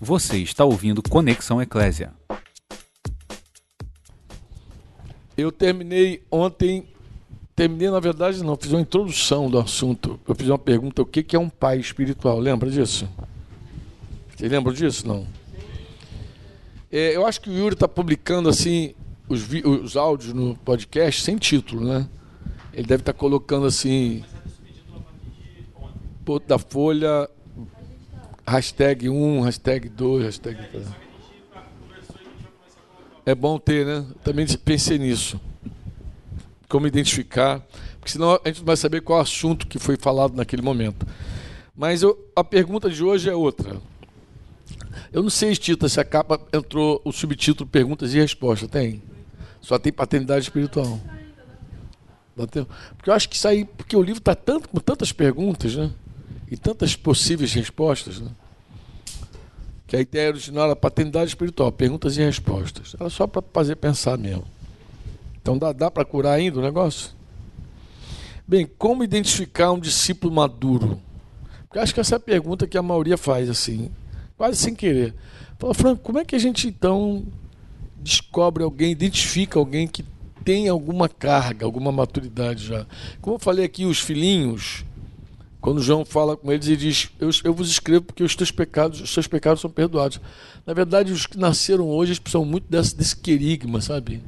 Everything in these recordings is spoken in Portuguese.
Você está ouvindo Conexão Eclésia. Eu terminei ontem, terminei na verdade não, fiz uma introdução do assunto. Eu fiz uma pergunta, o que é um pai espiritual? Lembra disso? Vocês lembram disso? Não. É, eu acho que o Yuri está publicando assim os, os áudios no podcast sem título, né? Ele deve estar tá colocando assim da Folha Hashtag 1, hashtag 2, hashtag 3. É bom ter, né? Também pensei nisso. Como identificar, porque senão a gente não vai saber qual assunto que foi falado naquele momento. Mas eu, a pergunta de hoje é outra. Eu não sei, Tita, se a capa entrou o subtítulo Perguntas e Respostas. Tem? Só tem paternidade espiritual. Porque eu acho que isso aí, porque o livro está tanto, com tantas perguntas, né? E tantas possíveis respostas, né? que a ideia original era paternidade espiritual, perguntas e respostas. Era só para fazer pensar mesmo. Então dá, dá para curar ainda o negócio? Bem, como identificar um discípulo maduro? Porque acho que essa é a pergunta que a maioria faz assim, quase sem querer. Fala, Franco, como é que a gente então descobre alguém, identifica alguém que tem alguma carga, alguma maturidade já? Como eu falei aqui, os filhinhos, quando João fala com eles e diz: eu, eu vos escrevo porque os teus pecados, os seus pecados são perdoados. Na verdade, os que nasceram hoje precisam muito desse, desse querigma, sabe?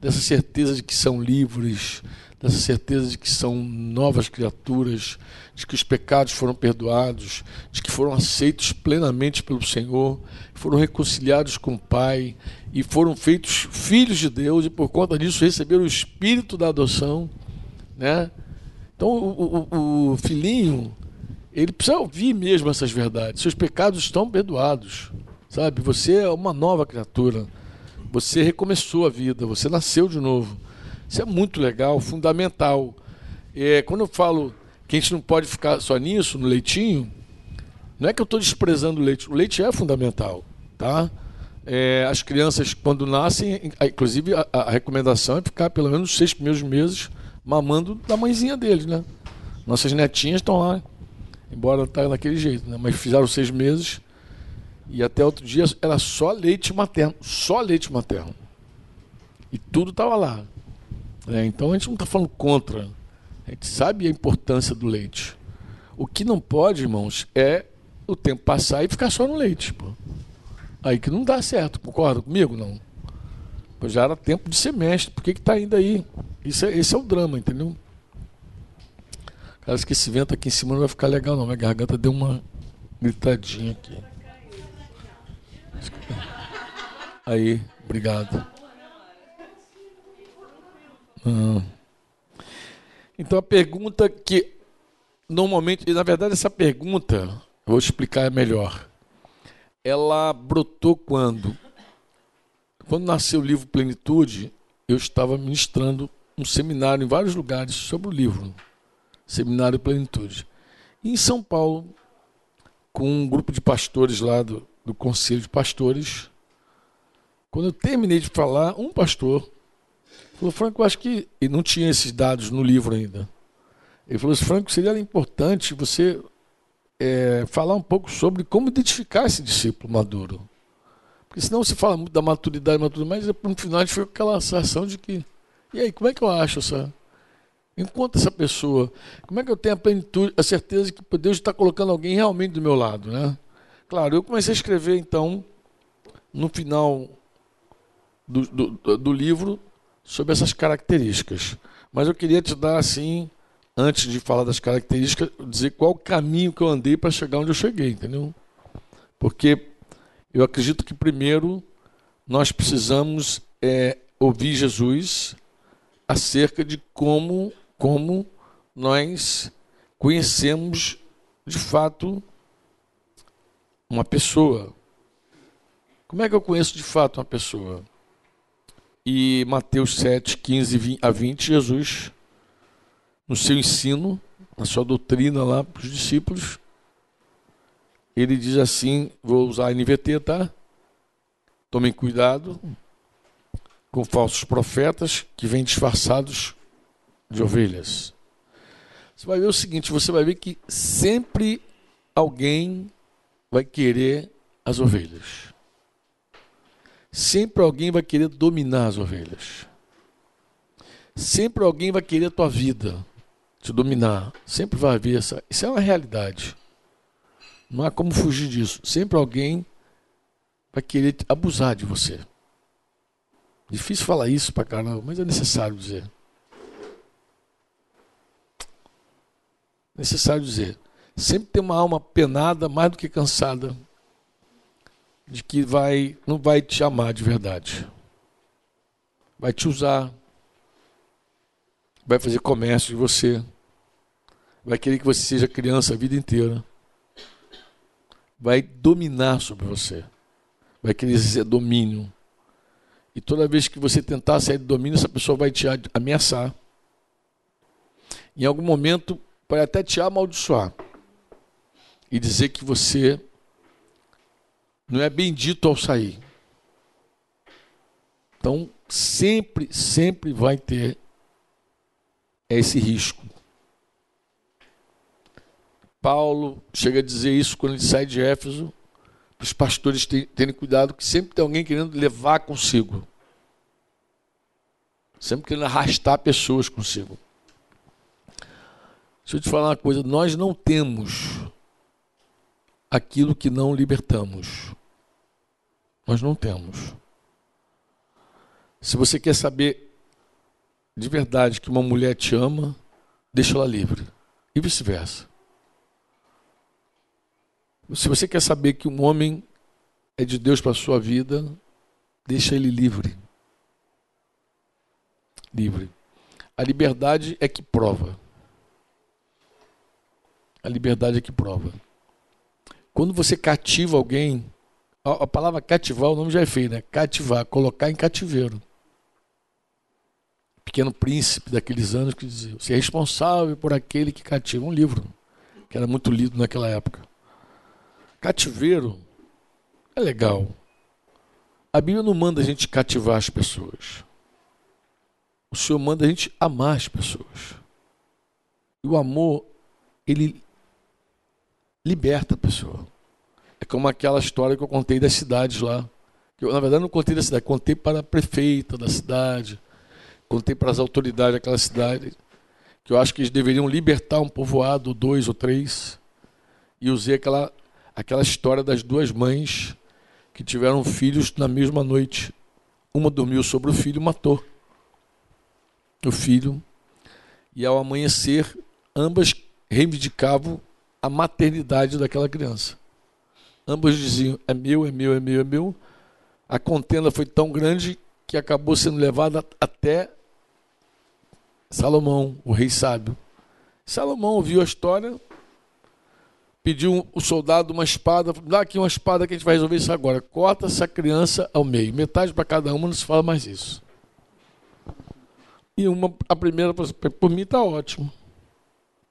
Dessa certeza de que são livres, dessa certeza de que são novas criaturas, de que os pecados foram perdoados, de que foram aceitos plenamente pelo Senhor, foram reconciliados com o Pai e foram feitos filhos de Deus e por conta disso receberam o espírito da adoção, né? Então o, o, o filhinho, ele precisa ouvir mesmo essas verdades. Seus pecados estão perdoados, sabe? Você é uma nova criatura. Você recomeçou a vida, você nasceu de novo. Isso é muito legal, fundamental. É, quando eu falo que a gente não pode ficar só nisso, no leitinho, não é que eu estou desprezando o leite. O leite é fundamental, tá? É, as crianças, quando nascem, inclusive a, a, recomendação é ficar pelo menos os seis primeiros meses mamando da mãezinha deles, né? Nossas netinhas estão lá, embora tá naquele jeito, né? Mas fizeram seis meses e até outro dia era só leite materno, só leite materno. E tudo estava lá. É, então a gente não está falando contra. A gente sabe a importância do leite. O que não pode, irmãos, é o tempo passar e ficar só no leite. Pô. Aí que não dá certo, concorda comigo? Não. Pois já era tempo de semestre. Por que está ainda aí? Isso é, esse é o drama, entendeu? Cara, que esse vento aqui em cima não vai ficar legal não. Minha garganta deu uma gritadinha aqui. Aí, obrigado. Ah. Então a pergunta que normalmente, na verdade essa pergunta, vou explicar melhor. Ela brotou quando? Quando nasceu o livro Plenitude, eu estava ministrando um seminário em vários lugares sobre o livro, Seminário Plenitude. E em São Paulo, com um grupo de pastores lá do, do Conselho de Pastores, quando eu terminei de falar, um pastor falou, Franco, acho que. E não tinha esses dados no livro ainda. Ele falou assim, Franco, seria importante você é, falar um pouco sobre como identificar esse discípulo maduro. Porque senão você fala muito da maturidade, maturidade mas no final a gente fica com aquela sensação de que e aí, como é que eu acho essa. Enquanto essa pessoa, como é que eu tenho a plenitude, a certeza que Deus está colocando alguém realmente do meu lado, né? Claro, eu comecei a escrever então, no final do, do, do livro, sobre essas características. Mas eu queria te dar assim, antes de falar das características, dizer qual o caminho que eu andei para chegar onde eu cheguei, entendeu? Porque eu acredito que primeiro nós precisamos é, ouvir Jesus acerca de como, como nós conhecemos de fato uma pessoa. Como é que eu conheço de fato uma pessoa? E Mateus 7, 15 a 20, Jesus, no seu ensino, na sua doutrina lá para os discípulos, ele diz assim: vou usar a NVT, tá? Tomem cuidado com falsos profetas que vêm disfarçados de ovelhas. Você vai ver o seguinte: você vai ver que sempre alguém vai querer as ovelhas. Sempre alguém vai querer dominar as ovelhas. Sempre alguém vai querer a tua vida, te dominar. Sempre vai haver essa. Isso é uma realidade. Não há como fugir disso. Sempre alguém vai querer abusar de você. Difícil falar isso pra caramba, mas é necessário dizer. Necessário dizer. Sempre tem uma alma penada mais do que cansada de que vai não vai te amar de verdade. Vai te usar. Vai fazer comércio de você. Vai querer que você seja criança a vida inteira. Vai dominar sobre você. Vai querer exercer domínio. E toda vez que você tentar sair do domínio, essa pessoa vai te ameaçar. Em algum momento, pode até te amaldiçoar e dizer que você não é bendito ao sair. Então, sempre, sempre vai ter esse risco. Paulo chega a dizer isso quando ele sai de Éfeso, para os pastores terem cuidado, que sempre tem alguém querendo levar consigo. Sempre querendo arrastar pessoas consigo. Deixa eu te falar uma coisa: nós não temos aquilo que não libertamos. Nós não temos. Se você quer saber de verdade que uma mulher te ama, deixa ela livre. E vice-versa. Se você quer saber que um homem é de Deus para a sua vida, deixa ele livre. Livre. A liberdade é que prova. A liberdade é que prova. Quando você cativa alguém, a, a palavra cativar, o nome já é feio, né? Cativar, colocar em cativeiro. Pequeno Príncipe daqueles anos que dizia: Você é responsável por aquele que cativa. Um livro que era muito lido naquela época. Cativeiro é legal. A Bíblia não manda a gente cativar as pessoas. O Senhor manda a gente amar as pessoas. E o amor, ele liberta a pessoa. É como aquela história que eu contei das cidades lá. Eu, na verdade, não contei da cidade, contei para a prefeita da cidade, contei para as autoridades daquela cidade, que eu acho que eles deveriam libertar um povoado, dois ou três, e usei aquela, aquela história das duas mães que tiveram filhos na mesma noite. Uma dormiu sobre o filho e matou o filho, e ao amanhecer, ambas reivindicavam a maternidade daquela criança. Ambos diziam: é meu, é meu, é meu, é meu. A contenda foi tão grande que acabou sendo levada até Salomão, o rei sábio. Salomão ouviu a história, pediu o soldado uma espada, dá aqui uma espada que a gente vai resolver isso agora. Corta essa criança ao meio, metade para cada uma, não se fala mais isso. E uma, a primeira, por mim está ótimo.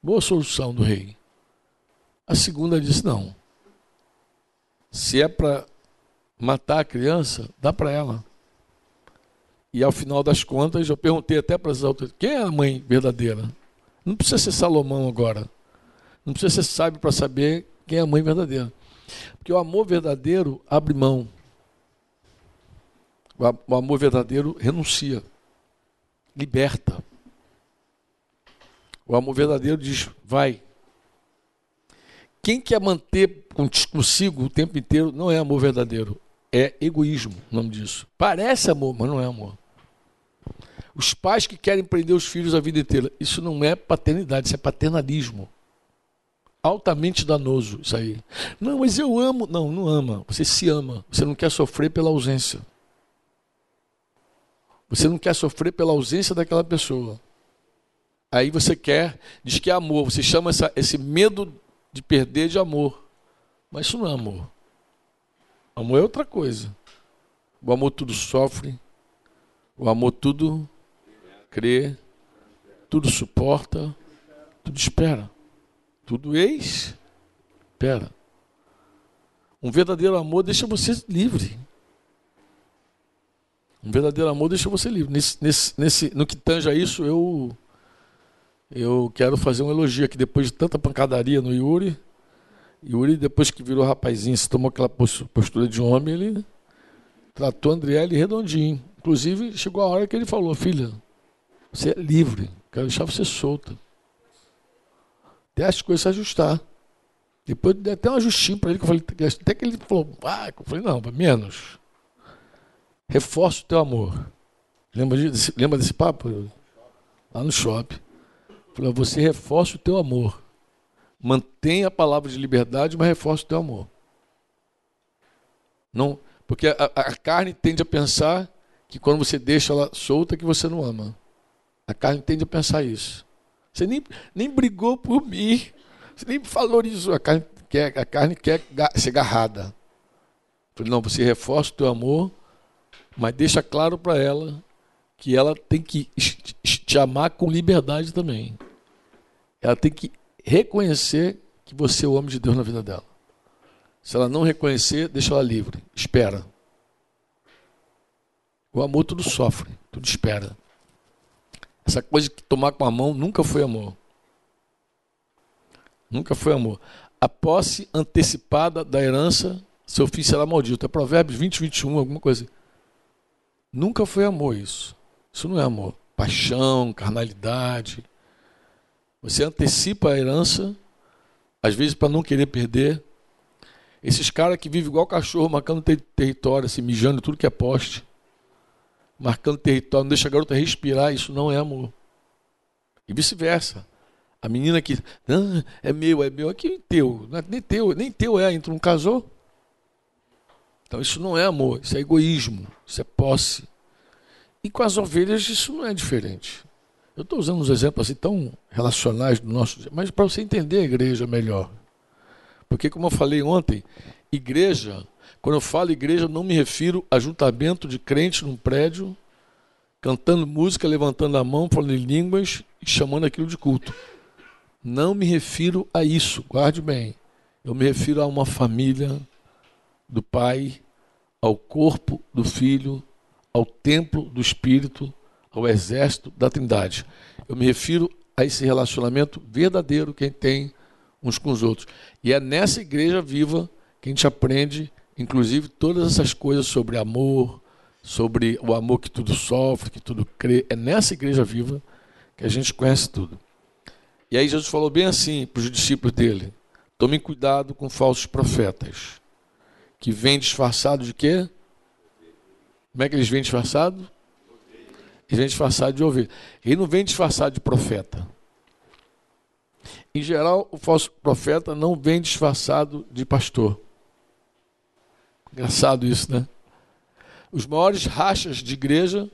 Boa solução do rei. A segunda disse: não. Se é para matar a criança, dá para ela. E ao final das contas, eu perguntei até para as autoridades: quem é a mãe verdadeira? Não precisa ser Salomão agora. Não precisa ser sábio para saber quem é a mãe verdadeira. Porque o amor verdadeiro abre mão. O amor verdadeiro renuncia, liberta. O amor verdadeiro diz: vai, quem quer manter consigo o tempo inteiro não é amor verdadeiro. É egoísmo, o nome disso. Parece amor, mas não é amor. Os pais que querem prender os filhos a vida inteira. Isso não é paternidade, isso é paternalismo. Altamente danoso isso aí. Não, mas eu amo. Não, não ama. Você se ama. Você não quer sofrer pela ausência. Você não quer sofrer pela ausência daquela pessoa. Aí você quer, diz que é amor. Você chama essa, esse medo de perder de amor. Mas isso não é amor. Amor é outra coisa. O amor tudo sofre, o amor tudo crê, tudo suporta, tudo espera, tudo ex, espera. Um verdadeiro amor deixa você livre. Um verdadeiro amor deixa você livre. Nesse, nesse, nesse, no que tange a isso, eu eu quero fazer um elogio aqui depois de tanta pancadaria no Yuri. E o Uri, depois que virou rapazinho, se tomou aquela postura de homem, ele tratou Andriele redondinho. Inclusive, chegou a hora que ele falou: Filha, você é livre, quero deixar você solta. Até as coisas se ajustar. Depois dei até um ajustinho para ele, que eu falei, até que ele falou, ah, eu falei, não, menos. Reforça o teu amor. Lembra desse, lembra desse papo? Lá no shopping. Falei, você reforça o teu amor. Mantém a palavra de liberdade, mas reforça o teu amor. Não, porque a, a carne tende a pensar que quando você deixa ela solta, que você não ama. A carne tende a pensar isso. Você nem, nem brigou por mim. Você nem valorizou. A carne quer, a carne quer ser agarrada. Falei, não, você reforça o teu amor, mas deixa claro para ela que ela tem que te amar com liberdade também. Ela tem que reconhecer que você é o homem de Deus na vida dela. Se ela não reconhecer, deixa ela livre. Espera. O amor tudo sofre, tudo espera. Essa coisa que tomar com a mão nunca foi amor. Nunca foi amor. A posse antecipada da herança, seu filho será maldito. É Provérbios 20, 21, alguma coisa. Nunca foi amor isso. Isso não é amor. Paixão, carnalidade. Você antecipa a herança, às vezes para não querer perder. Esses caras que vivem igual cachorro, marcando ter território, assim, mijando tudo que é poste. Marcando território, não deixa a garota respirar, isso não é amor. E vice-versa. A menina que, ah, é meu, é meu, aqui é teu, é nem teu, nem teu é, então não casou. Então isso não é amor, isso é egoísmo, isso é posse. E com as ovelhas isso não é diferente. Eu estou usando uns exemplos assim tão relacionais do nosso, mas para você entender a igreja melhor. Porque como eu falei ontem, igreja, quando eu falo igreja, não me refiro a juntamento de crentes num prédio, cantando música, levantando a mão, falando em línguas e chamando aquilo de culto. Não me refiro a isso, guarde bem. Eu me refiro a uma família do Pai, ao corpo do Filho, ao templo do Espírito, ao exército da Trindade. Eu me refiro a esse relacionamento verdadeiro que a gente tem uns com os outros. E é nessa igreja viva que a gente aprende, inclusive, todas essas coisas sobre amor, sobre o amor que tudo sofre, que tudo crê. É nessa igreja viva que a gente conhece tudo. E aí Jesus falou bem assim para os discípulos dele: tomem cuidado com falsos profetas, que vêm disfarçados de quê? Como é que eles vêm disfarçados? Eles vêm disfarçados de ovelha. Ele não vem disfarçado de profeta. Em geral, o falso profeta não vem disfarçado de pastor. Engraçado isso, né? Os maiores rachas de igreja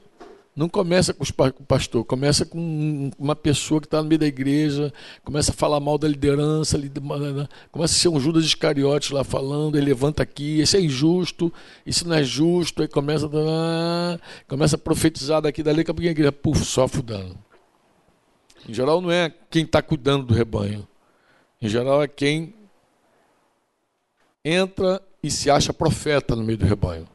não começa com o pastor, começa com uma pessoa que está no meio da igreja, começa a falar mal da liderança, começa a ser um Judas Iscariotes lá falando, ele levanta aqui, isso é injusto, isso não é justo, aí começa a, começa a profetizar daqui dali, que a igreja, puf, sofre o dano. Em geral não é quem está cuidando do rebanho, em geral é quem entra e se acha profeta no meio do rebanho.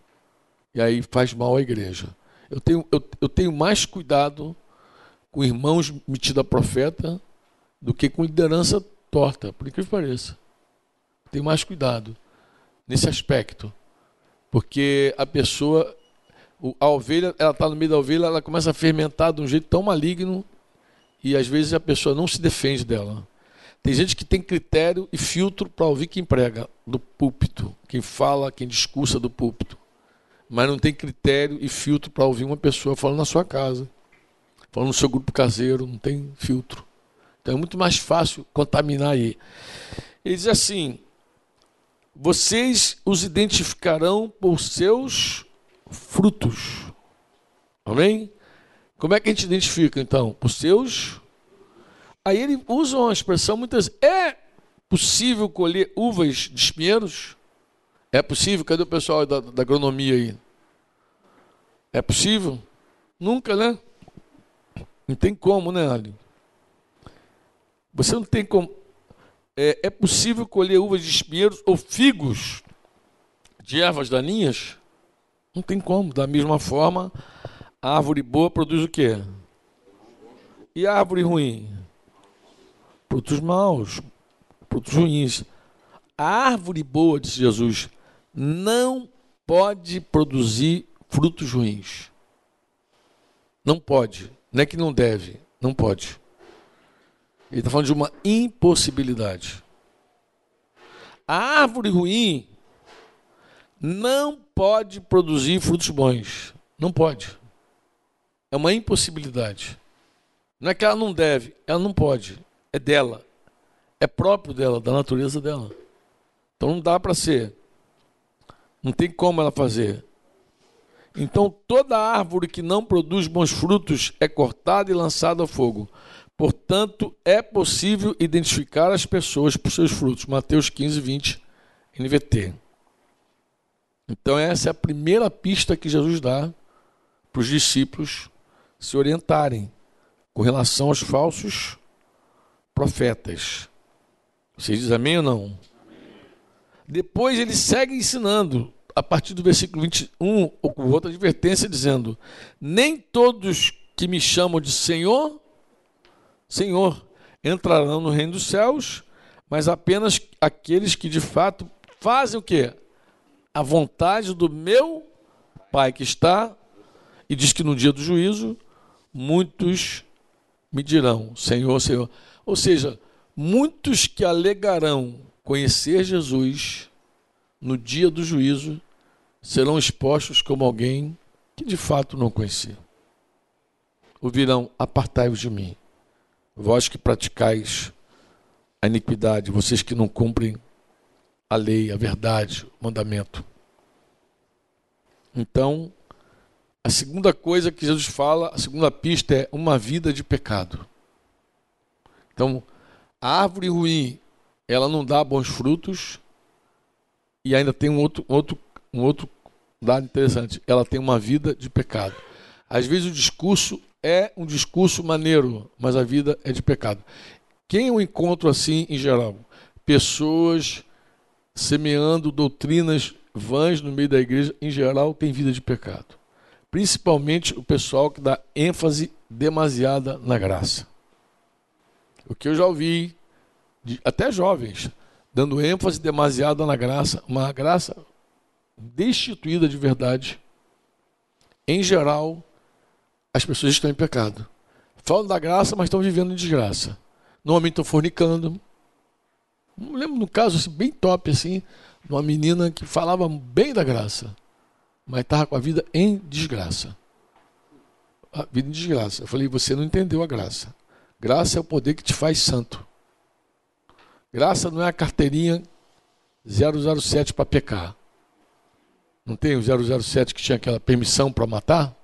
E aí faz mal à igreja. Eu tenho, eu, eu tenho mais cuidado com irmãos metidos a profeta do que com liderança torta, por incrível que pareça. Tenho mais cuidado nesse aspecto. Porque a pessoa, a ovelha, ela está no meio da ovelha, ela começa a fermentar de um jeito tão maligno e às vezes a pessoa não se defende dela. Tem gente que tem critério e filtro para ouvir quem prega do púlpito, quem fala, quem discursa do púlpito mas não tem critério e filtro para ouvir uma pessoa falando na sua casa, falando no seu grupo caseiro, não tem filtro. Então é muito mais fácil contaminar aí. Ele diz assim: vocês os identificarão por seus frutos. Amém? Como é que a gente identifica então? Por seus. Aí ele usa uma expressão muitas. É possível colher uvas de espinheiros? É possível? Cadê o pessoal da, da agronomia aí? É possível? Nunca, né? Não tem como, né, Ali? Você não tem como. É, é possível colher uvas de espinheiros ou figos de ervas daninhas? Não tem como. Da mesma forma, a árvore boa produz o quê? E a árvore ruim? Produtos maus, produtos ruins. A árvore boa, disse Jesus, não pode produzir frutos ruins. Não pode. Não é que não deve, não pode. Ele está falando de uma impossibilidade. A árvore ruim não pode produzir frutos bons. Não pode. É uma impossibilidade. Não é que ela não deve, ela não pode. É dela. É próprio dela, da natureza dela. Então não dá para ser. Não tem como ela fazer. Então toda árvore que não produz bons frutos é cortada e lançada ao fogo. Portanto, é possível identificar as pessoas por seus frutos. Mateus 15, 20, NVT. Então, essa é a primeira pista que Jesus dá para os discípulos se orientarem com relação aos falsos profetas. Vocês dizem amém ou não? Amém. Depois ele segue ensinando, a partir do versículo 21, com outra advertência, dizendo: Nem todos que me chamam de Senhor, Senhor, entrarão no reino dos céus, mas apenas aqueles que de fato fazem o quê? A vontade do meu Pai que está, e diz que no dia do juízo, muitos me dirão, Senhor, Senhor. Ou seja, muitos que alegarão conhecer Jesus no dia do juízo serão expostos como alguém que de fato não conhecia. Ouvirão: Apartai-vos de mim, vós que praticais a iniquidade, vocês que não cumprem a lei, a verdade, o mandamento. Então, a segunda coisa que Jesus fala, a segunda pista é uma vida de pecado. Então, árvore ruim, ela não dá bons frutos, e ainda tem um outro, outro, um outro dado interessante: ela tem uma vida de pecado. Às vezes o discurso é um discurso maneiro, mas a vida é de pecado. Quem eu encontro assim em geral? Pessoas semeando doutrinas vãs no meio da igreja, em geral, tem vida de pecado. Principalmente o pessoal que dá ênfase demasiada na graça. O que eu já ouvi, de, até jovens, dando ênfase demasiada na graça, uma graça destituída de verdade. Em geral, as pessoas estão em pecado. Falam da graça, mas estão vivendo em desgraça. Normalmente estão fornicando. Não lembro um caso assim, bem top assim, de uma menina que falava bem da graça, mas estava com a vida em desgraça. A vida em desgraça. Eu falei, você não entendeu a graça. Graça é o poder que te faz santo. Graça não é a carteirinha 007 para pecar. Não tem o 007 que tinha aquela permissão para matar?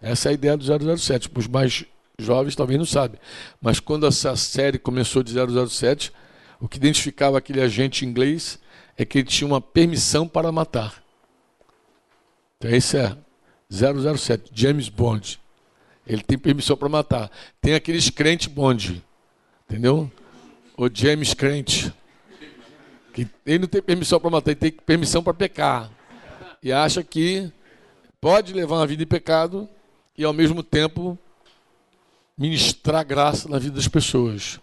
Essa é a ideia do 007. Os mais jovens talvez não sabem. Mas quando essa série começou de 007, o que identificava aquele agente inglês é que ele tinha uma permissão para matar. Então esse é 007, James Bond. Ele tem permissão para matar. Tem aqueles crente Bond, entendeu? O James crente. Que ele não tem permissão para matar, ele tem permissão para pecar. E acha que pode levar uma vida em pecado e ao mesmo tempo ministrar graça na vida das pessoas.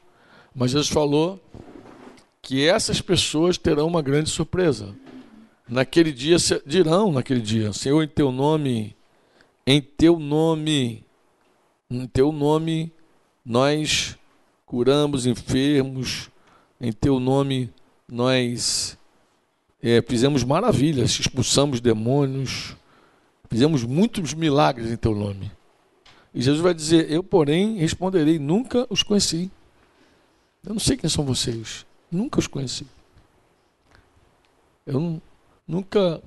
Mas Jesus falou que essas pessoas terão uma grande surpresa. Naquele dia dirão naquele dia, Senhor, em teu nome, em teu nome, em teu nome nós curamos enfermos, em teu nome nós é, fizemos maravilhas, expulsamos demônios, Fizemos muitos milagres em teu nome. E Jesus vai dizer: Eu, porém, responderei: Nunca os conheci. Eu não sei quem são vocês. Nunca os conheci. Eu nunca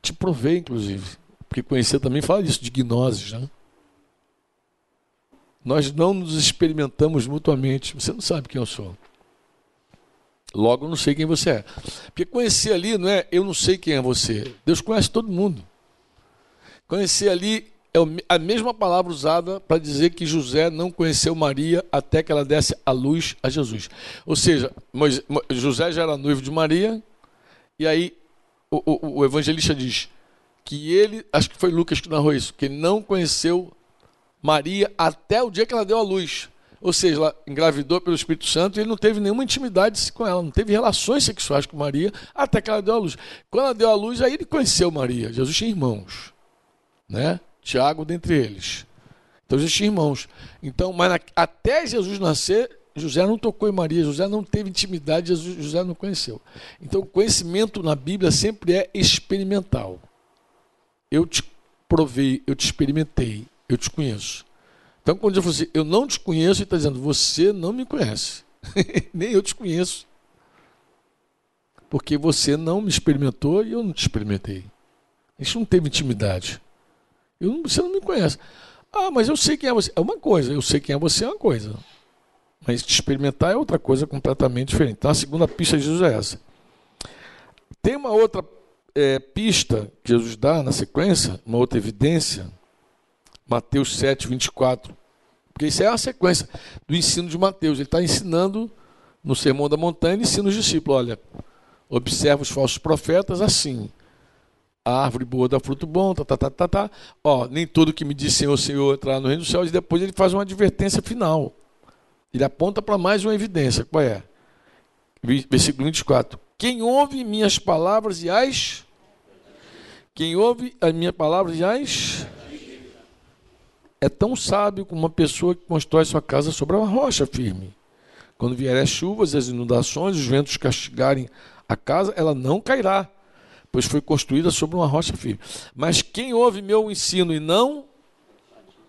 te provei, inclusive. Porque conhecer também fala disso, de gnoses. Né? Nós não nos experimentamos mutuamente. Você não sabe quem eu sou. Logo, eu não sei quem você é. Porque conhecer ali não é eu não sei quem é você. Deus conhece todo mundo. Conhecer ali é a mesma palavra usada para dizer que José não conheceu Maria até que ela desse a luz a Jesus. Ou seja, José já era noivo de Maria, e aí o, o, o evangelista diz que ele, acho que foi Lucas que narrou isso, que não conheceu Maria até o dia que ela deu a luz. Ou seja, ela engravidou pelo Espírito Santo e ele não teve nenhuma intimidade com ela, não teve relações sexuais com Maria até que ela deu a luz. Quando ela deu a luz, aí ele conheceu Maria. Jesus tinha irmãos, né? Tiago dentre eles. Então Jesus tinha irmãos. Então, mas na, até Jesus nascer, José não tocou em Maria, José não teve intimidade, José não conheceu. Então, conhecimento na Bíblia sempre é experimental. Eu te provei, eu te experimentei, eu te conheço. Então, quando eu falo assim, eu não te conheço, ele está dizendo, você não me conhece. Nem eu te conheço. Porque você não me experimentou e eu não te experimentei. A gente não teve intimidade. Eu, você não me conhece. Ah, mas eu sei quem é você. É uma coisa, eu sei quem é você é uma coisa. Mas te experimentar é outra coisa completamente diferente. Então a segunda pista de Jesus é essa. Tem uma outra é, pista que Jesus dá na sequência, uma outra evidência, Mateus 7, 24. Porque isso é a sequência do ensino de Mateus. Ele está ensinando no Sermão da Montanha, ele ensina os discípulos: olha, observa os falsos profetas assim. A árvore boa dá fruto bom, tá, tá, tá, tá, tá. Ó, nem todo que me diz Senhor, Senhor entrar no reino dos céus. E depois ele faz uma advertência final. Ele aponta para mais uma evidência. Qual é? Versículo 24. Quem ouve minhas palavras e as. Quem ouve as minhas palavras e as. É tão sábio como uma pessoa que constrói sua casa sobre uma rocha firme. Quando vierem as chuvas, as inundações, os ventos castigarem a casa, ela não cairá, pois foi construída sobre uma rocha firme. Mas quem ouve meu ensino e não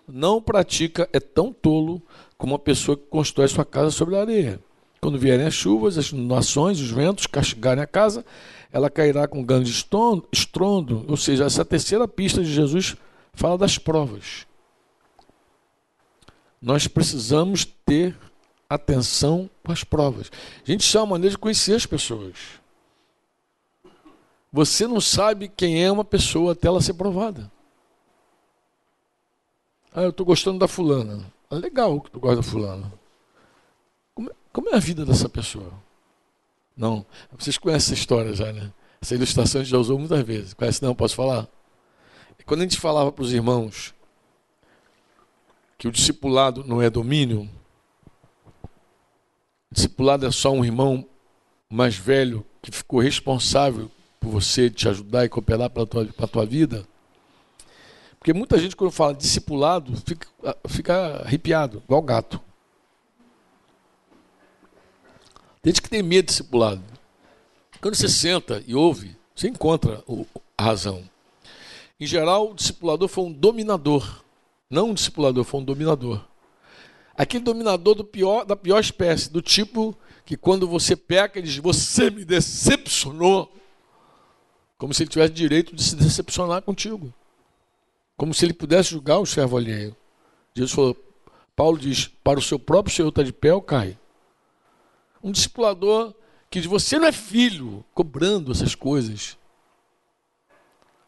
não pratica é tão tolo como uma pessoa que constrói sua casa sobre a areia. Quando vierem as chuvas, as inundações, os ventos castigarem a casa, ela cairá com grande estrondo. Ou seja, essa terceira pista de Jesus fala das provas. Nós precisamos ter atenção para as provas. A gente chama uma maneira de conhecer as pessoas. Você não sabe quem é uma pessoa até ela ser provada. Ah, eu estou gostando da fulana. É legal que tu gosta da fulana. Como, é, como, é a vida dessa pessoa? Não. Vocês conhecem essa história já, né? Essa ilustração a gente já usou muitas vezes. Conhece não? Posso falar? Quando a gente falava para os irmãos que o discipulado não é domínio, o discipulado é só um irmão mais velho que ficou responsável por você te ajudar e cooperar para a tua, tua vida, porque muita gente, quando fala discipulado, fica, fica arrepiado, igual gato. Tem gente que tem medo de discipulado. Quando você senta e ouve, você encontra a razão. Em geral, o discipulador foi um dominador. Não um discipulador, foi um dominador. Aquele dominador do pior, da pior espécie, do tipo que quando você peca, ele diz: Você me decepcionou. Como se ele tivesse direito de se decepcionar contigo como se ele pudesse julgar o servo alheio. Jesus falou, Paulo diz, para o seu próprio Senhor está de pé ou cai. Um discipulador que diz, você não é filho, cobrando essas coisas.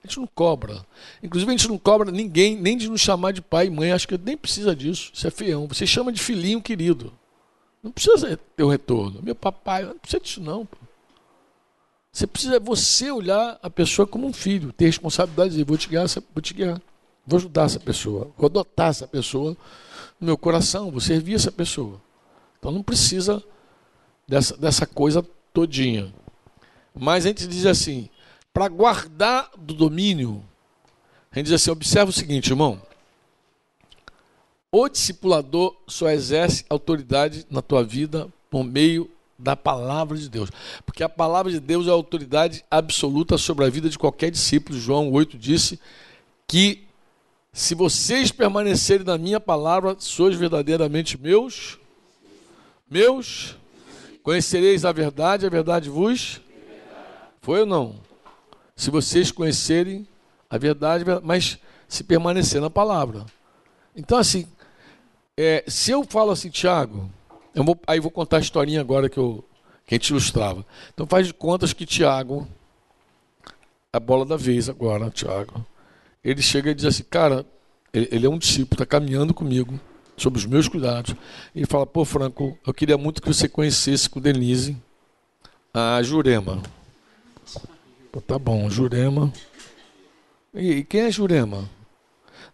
Gente não cobra. Inclusive, a gente não cobra ninguém, nem de nos chamar de pai e mãe. Acho que nem precisa disso. Isso é feião. Você chama de filhinho querido. Não precisa ter o retorno. Meu papai, não precisa disso, não. Pô. Você precisa você olhar a pessoa como um filho, ter responsabilidade de dizer, vou te guiar, vou te guiar. Vou ajudar essa pessoa, vou adotar essa pessoa no meu coração, vou servir essa pessoa. Então não precisa dessa, dessa coisa todinha. Mas a gente diz assim, para guardar do domínio, a gente diz assim, observa o seguinte, irmão. O discipulador só exerce autoridade na tua vida por meio da palavra de Deus. Porque a palavra de Deus é a autoridade absoluta sobre a vida de qualquer discípulo. João 8 disse que se vocês permanecerem na minha palavra, sois verdadeiramente meus. Meus. Conhecereis a verdade, a verdade vos. Foi ou não? Se vocês conhecerem a verdade, mas se permanecer na palavra. Então, assim, é, se eu falo assim, Tiago, eu vou, aí vou contar a historinha agora que, eu, que a gente ilustrava. Então, faz de contas que Tiago, a bola da vez agora, Tiago ele chega e diz assim, cara, ele, ele é um discípulo, está caminhando comigo, sobre os meus cuidados. E fala, pô, Franco, eu queria muito que você conhecesse com Denise a Jurema. Pô, tá bom, Jurema. E, quem é Jurema?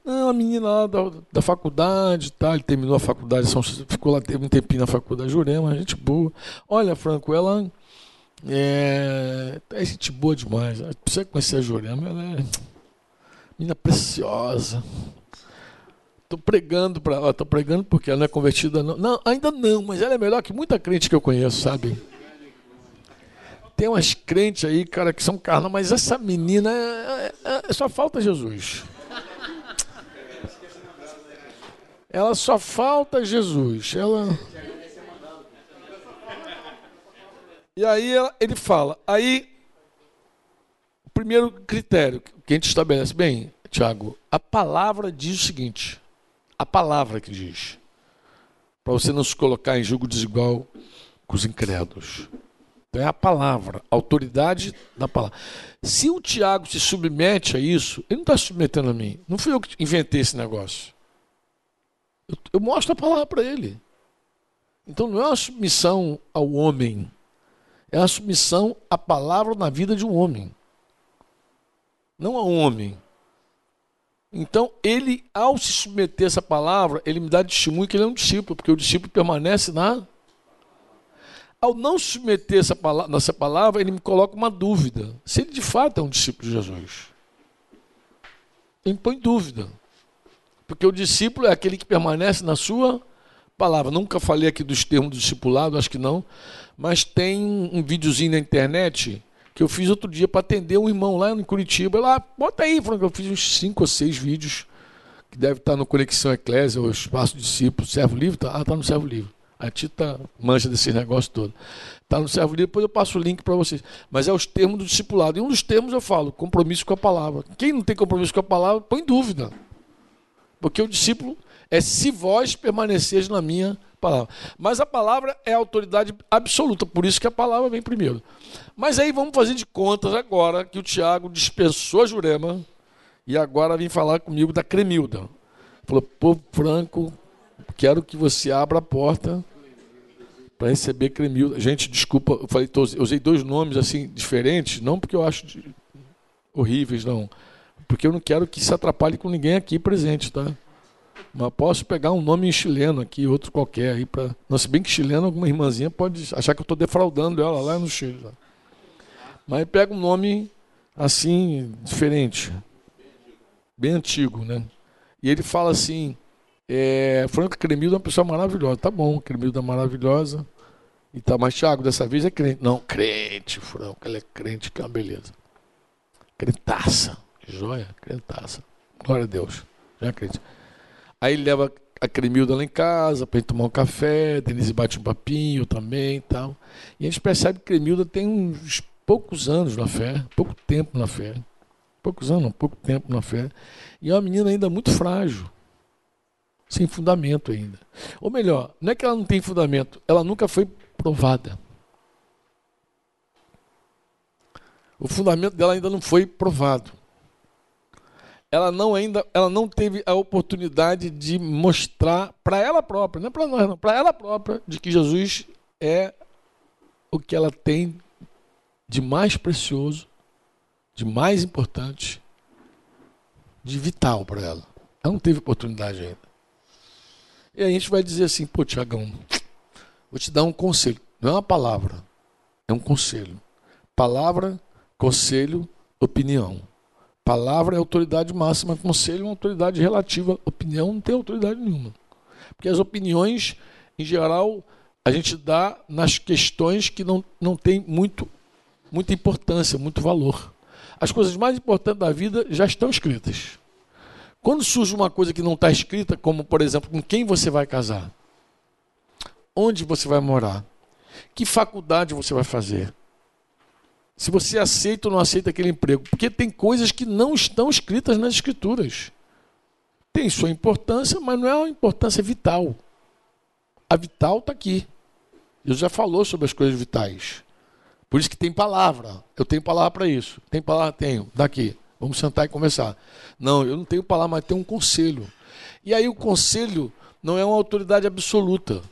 Não, a menina lá da, da faculdade, tá, ele terminou a faculdade, ficou lá, teve um tempinho na faculdade, Jurema, gente boa. Olha, Franco, ela é, é gente boa demais. Precisa conhecer a Jurema, ela é menina preciosa. Tô pregando para ela, tô pregando porque ela não é convertida não. Não, ainda não, mas ela é melhor que muita crente que eu conheço, sabe? Tem umas crentes aí, cara, que são carnal, mas essa menina é, é, é, só falta Jesus. Ela só falta Jesus. Ela E aí ele fala, aí o primeiro critério que a gente estabelece, bem, Tiago, a palavra diz o seguinte: a palavra que diz. Para você não se colocar em julgo desigual com os incrédulos. Então é a palavra, a autoridade da palavra. Se o Tiago se submete a isso, ele não está se submetendo a mim. Não fui eu que inventei esse negócio. Eu, eu mostro a palavra para ele. Então não é uma submissão ao homem, é uma submissão à palavra na vida de um homem. Não a um homem. Então, ele, ao se submeter a essa palavra, ele me dá testemunho que ele é um discípulo, porque o discípulo permanece na. Ao não submeter essa palavra, nessa palavra, ele me coloca uma dúvida. Se ele de fato é um discípulo de Jesus. Ele põe dúvida. Porque o discípulo é aquele que permanece na sua palavra. Nunca falei aqui dos termos do discipulado, acho que não. Mas tem um videozinho na internet que eu fiz outro dia para atender um irmão lá em Curitiba. Lá, bota aí, Franco, eu fiz uns cinco ou seis vídeos que deve estar no Conexão Eclésia, o Espaço Discípulo, Servo Livre. Tá, ah, tá no Servo Livre. A Tita mancha desse negócio todo. Está no Servo Livre, depois eu passo o link para vocês. Mas é os termos do discipulado. E um dos termos eu falo, compromisso com a palavra. Quem não tem compromisso com a palavra, põe dúvida. Porque o discípulo é se vós permaneceres na minha palavra. Mas a palavra é a autoridade absoluta, por isso que a palavra vem primeiro. Mas aí vamos fazer de contas agora que o Tiago dispensou a Jurema e agora vem falar comigo da Cremilda. Falou, pô, Franco, quero que você abra a porta para receber Cremilda. Gente, desculpa, eu falei, eu usei dois nomes assim diferentes, não porque eu acho horríveis, não. Porque eu não quero que se atrapalhe com ninguém aqui presente, tá? Mas posso pegar um nome chileno aqui, outro qualquer aí para. Não, se bem que chileno, alguma irmãzinha pode achar que eu estou defraudando ela lá no Chile. Lá. Mas pega um nome assim, diferente. Bem antigo, né? E ele fala assim: é, Franco Cremildo é uma pessoa maravilhosa. Tá bom, Cremildo é maravilhosa. E tá, mas Thiago, dessa vez é crente. Não, crente, Franco, ela é crente, que é uma beleza. Crentaça, joia, crentaça. Glória a Deus, já é crente. Aí ele leva a Cremilda lá em casa para gente tomar um café, Denise bate um papinho também e tal. E a gente percebe que Cremilda tem uns poucos anos na fé, pouco tempo na fé. Poucos anos, não, pouco tempo na fé. E é uma menina ainda muito frágil. Sem fundamento ainda. Ou melhor, não é que ela não tem fundamento, ela nunca foi provada. O fundamento dela ainda não foi provado ela não ainda ela não teve a oportunidade de mostrar para ela própria, não é para nós não, para ela própria, de que Jesus é o que ela tem de mais precioso, de mais importante, de vital para ela. Ela não teve oportunidade ainda. E a gente vai dizer assim, pô, Tiagão, vou te dar um conselho. Não é uma palavra, é um conselho. Palavra, conselho, opinião. Palavra é autoridade máxima, conselho é uma autoridade relativa, opinião não tem autoridade nenhuma. Porque as opiniões, em geral, a gente dá nas questões que não, não tem muito, muita importância, muito valor. As coisas mais importantes da vida já estão escritas. Quando surge uma coisa que não está escrita, como por exemplo, com quem você vai casar, onde você vai morar, que faculdade você vai fazer, se você aceita ou não aceita aquele emprego. Porque tem coisas que não estão escritas nas escrituras. Tem sua importância, mas não é uma importância vital. A vital está aqui. Deus já falou sobre as coisas vitais. Por isso que tem palavra. Eu tenho palavra para isso. Tem palavra? Tenho. Daqui. Vamos sentar e conversar. Não, eu não tenho palavra, mas tenho um conselho. E aí o conselho não é uma autoridade absoluta.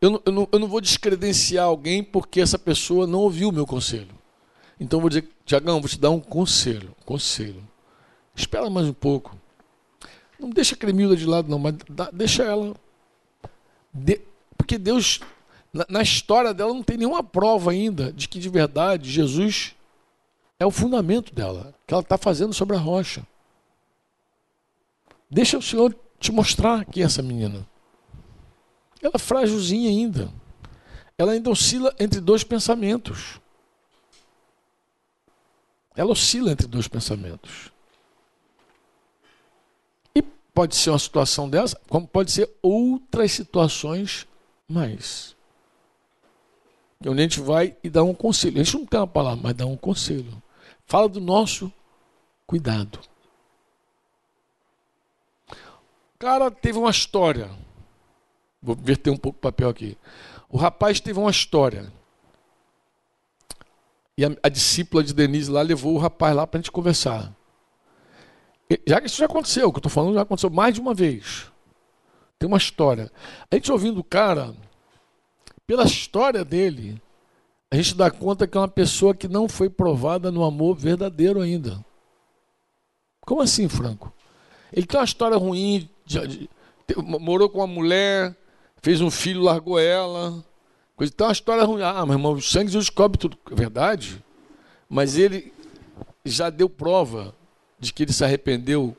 Eu não, eu, não, eu não vou descredenciar alguém porque essa pessoa não ouviu o meu conselho. Então eu vou dizer, Tiagão, vou te dar um conselho. Conselho. Espera mais um pouco. Não deixa a Cremilda de lado, não, mas dá, deixa ela. De, porque Deus, na, na história dela, não tem nenhuma prova ainda de que de verdade Jesus é o fundamento dela, que ela está fazendo sobre a rocha. Deixa o Senhor te mostrar quem é essa menina. Ela é frágilzinha ainda. Ela ainda oscila entre dois pensamentos. Ela oscila entre dois pensamentos. E pode ser uma situação dessa, como pode ser outras situações mais. Onde a gente vai e dá um conselho. A gente não tem uma palavra, mas dá um conselho. Fala do nosso cuidado. O cara teve uma história. Vou verter um pouco o papel aqui. O rapaz teve uma história. E a, a discípula de Denise lá levou o rapaz lá para a gente conversar. E, já que isso já aconteceu, o que eu estou falando já aconteceu mais de uma vez. Tem uma história. A gente ouvindo o cara, pela história dele, a gente dá conta que é uma pessoa que não foi provada no amor verdadeiro ainda. Como assim, Franco? Ele tem uma história ruim, de, de, morou com uma mulher, fez um filho, largou ela. Coisa, tem uma história ruim. Ah, meu irmão, o sangue descobre tudo. É verdade. Mas ele já deu prova de que ele se arrependeu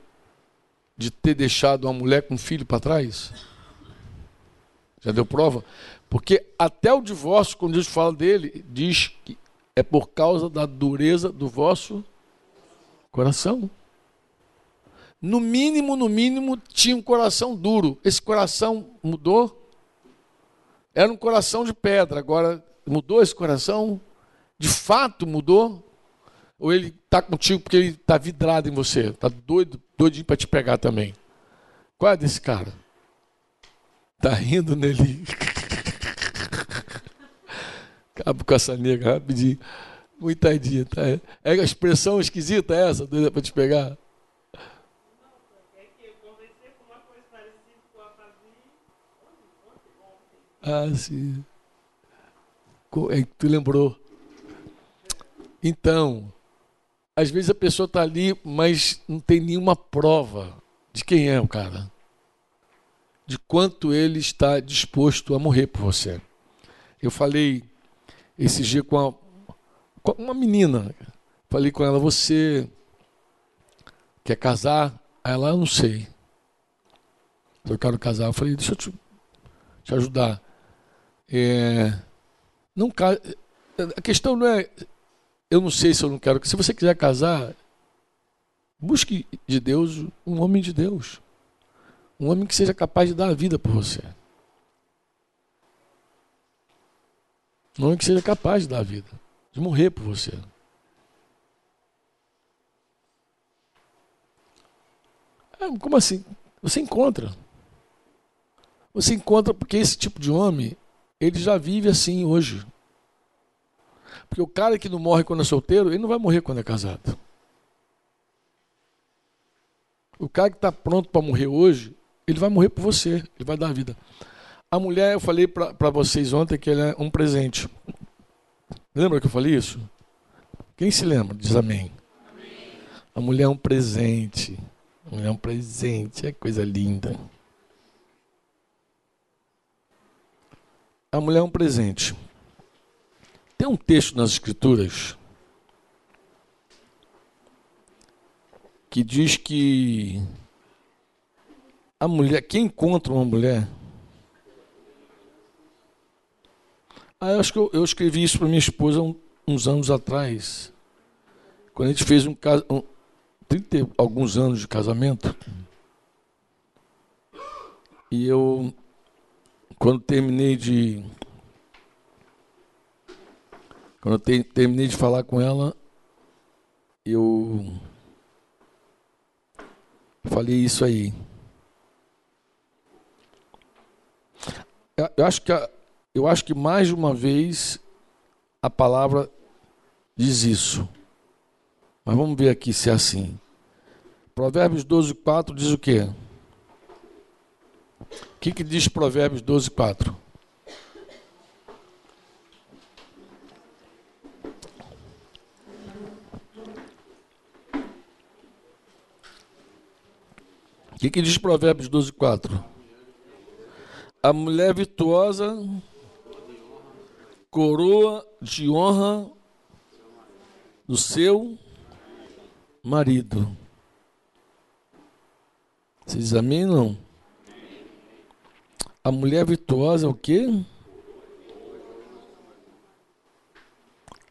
de ter deixado uma mulher com um filho para trás? Já deu prova? Porque até o divórcio, quando Deus fala dele, diz que é por causa da dureza do vosso coração. No mínimo, no mínimo, tinha um coração duro. Esse coração mudou? Era um coração de pedra, agora mudou esse coração? De fato mudou? Ou ele está contigo porque ele está vidrado em você? Está doido, doidinho para te pegar também? Qual é desse cara? Está rindo nele. Acabo com essa nega rapidinho. Muitadinha, tá? É a expressão esquisita essa, doida para te pegar? Ah, sim. É, tu lembrou. Então, às vezes a pessoa está ali, mas não tem nenhuma prova de quem é o cara. De quanto ele está disposto a morrer por você. Eu falei esse dia com, a, com uma menina. Falei com ela, você quer casar? Aí ela, eu não sei. Eu quero casar. Eu falei, deixa eu te, te ajudar. É, não, a questão não é, eu não sei se eu não quero. Se você quiser casar, busque de Deus um homem de Deus. Um homem que seja capaz de dar a vida por você. Um homem que seja capaz de dar a vida, de morrer por você. É, como assim? Você encontra. Você encontra porque esse tipo de homem ele já vive assim hoje. Porque o cara que não morre quando é solteiro, ele não vai morrer quando é casado. O cara que está pronto para morrer hoje, ele vai morrer por você, ele vai dar a vida. A mulher, eu falei para vocês ontem que ela é um presente. Lembra que eu falei isso? Quem se lembra? Diz amém. amém. A mulher é um presente. A mulher é um presente, é coisa linda. a mulher é um presente. Tem um texto nas Escrituras que diz que a mulher, quem encontra uma mulher. Ah, eu acho que eu, eu escrevi isso para minha esposa um, uns anos atrás, quando a gente fez um um, 30 alguns anos de casamento. E eu quando terminei de. Quando eu terminei de falar com ela, eu falei isso aí. Eu acho que, eu acho que mais uma vez a palavra diz isso. Mas vamos ver aqui se é assim. Provérbios 12, 4 diz o quê? O que, que diz Provérbios 12, 4? que, que diz Provérbios 12, 4? A mulher virtuosa coroa de honra do seu marido. Vocês examinam? A mulher virtuosa é o quê?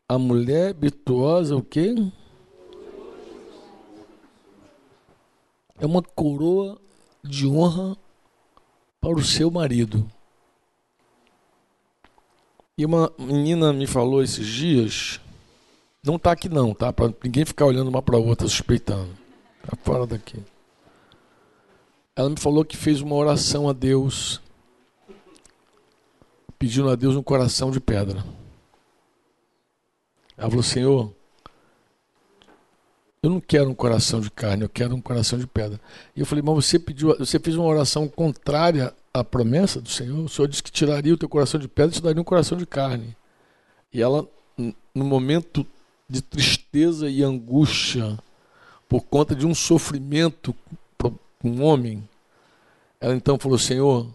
A mulher virtuosa é o quê? É uma coroa de honra para o seu marido. E uma menina me falou esses dias, não está aqui não, tá? Para ninguém ficar olhando uma para outra suspeitando. Está fora daqui. Ela me falou que fez uma oração a Deus, pedindo a Deus um coração de pedra. Ela falou: Senhor, eu não quero um coração de carne, eu quero um coração de pedra. E eu falei: Mas você pediu, você fez uma oração contrária a promessa do Senhor, o Senhor disse que tiraria o teu coração de pedra e te daria um coração de carne. E ela, no momento de tristeza e angústia, por conta de um sofrimento com um homem, ela então falou: Senhor,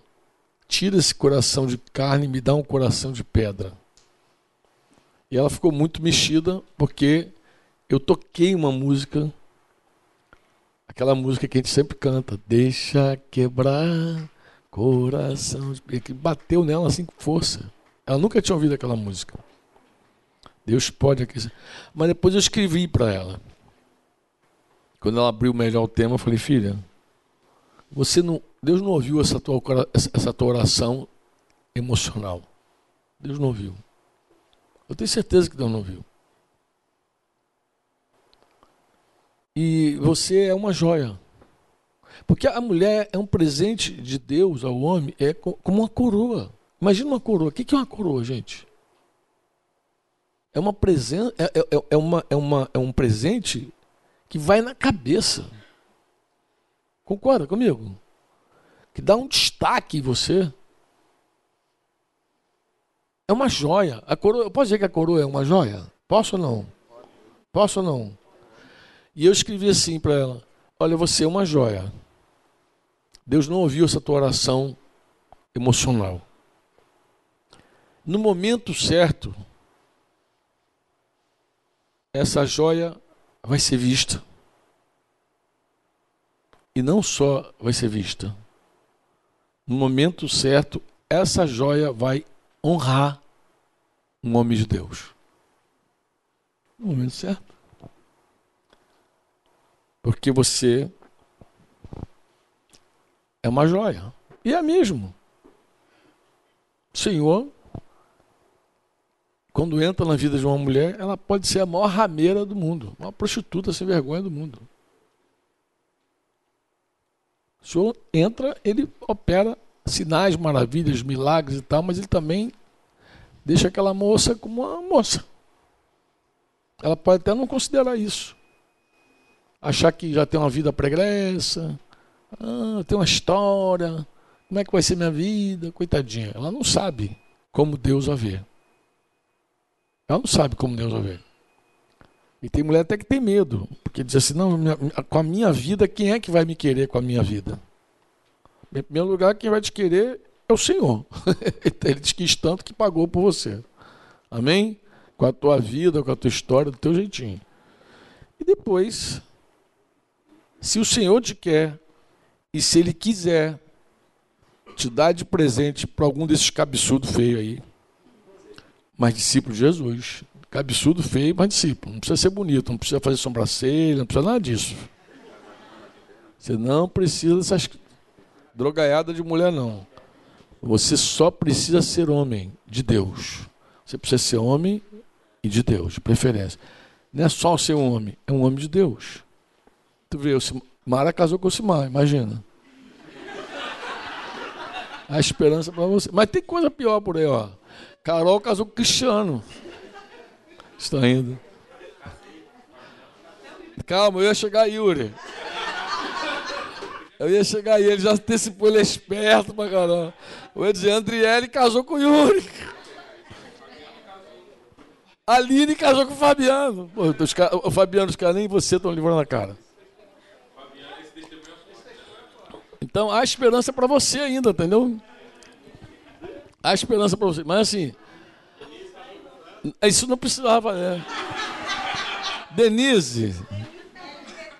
tira esse coração de carne e me dá um coração de pedra. E ela ficou muito mexida porque eu toquei uma música, aquela música que a gente sempre canta, Deixa quebrar Coração de que bateu nela assim com força. Ela nunca tinha ouvido aquela música. Deus pode aquecer. Mas depois eu escrevi para ela. Quando ela abriu melhor o tema, eu falei, filha, você não, Deus não ouviu essa tua, essa tua oração emocional. Deus não ouviu. Eu tenho certeza que Deus não ouviu. E você é uma joia. Porque a mulher é um presente de Deus ao homem, é como uma coroa. Imagina uma coroa. O que é uma coroa, gente? É uma presença, é, é, é, uma, é, uma, é um presente que vai na cabeça. Concorda comigo? Que dá um destaque em você. É uma joia. A coroa, eu posso dizer que a coroa é uma joia? Posso ou não? Posso ou não? E eu escrevi assim para ela: Olha, você é uma joia. Deus não ouviu essa tua oração emocional. No momento certo, essa joia vai ser vista. E não só vai ser vista. No momento certo, essa joia vai honrar um homem de Deus. No momento certo. Porque você é uma joia. E é mesmo. O Senhor, quando entra na vida de uma mulher, ela pode ser a maior rameira do mundo, uma prostituta sem vergonha do mundo. O Senhor entra, ele opera sinais, maravilhas, milagres e tal, mas ele também deixa aquela moça como uma moça. Ela pode até não considerar isso. Achar que já tem uma vida pregressa, ah, tem uma história. Como é que vai ser minha vida? Coitadinha. Ela não sabe como Deus a vê. Ela não sabe como Deus a vê. E tem mulher até que tem medo, porque diz assim: não, minha, com a minha vida, quem é que vai me querer com a minha vida? Em primeiro lugar, quem vai te querer é o Senhor. Ele te quis tanto que pagou por você. Amém? Com a tua vida, com a tua história, do teu jeitinho. E depois, se o Senhor te quer, e se ele quiser te dar de presente para algum desses cabeçudo feio aí, mas discípulo de Jesus. Cabeçudo feio, mas discípulo. Não precisa ser bonito, não precisa fazer sobrancelha, não precisa nada disso. Você não precisa dessas drogaiadas de mulher, não. Você só precisa ser homem de Deus. Você precisa ser homem e de Deus, de preferência. Não é só ser um homem, é um homem de Deus. Tu vê, Mara casou com o Simar, imagina. A esperança para você. Mas tem coisa pior por aí, ó. Carol casou com Cristiano. Está indo. Calma, eu ia chegar Yuri. Eu ia chegar aí, ele já antecipou, ele é esperto pra caramba. Eu ia dizer, Andriele casou com Yuri. A Aline casou com o Fabiano. Pô, o Fabiano, os caras nem você estão livrando a cara. Então há esperança para você ainda, entendeu? Há esperança para você. Mas assim, isso não precisava, né? Denise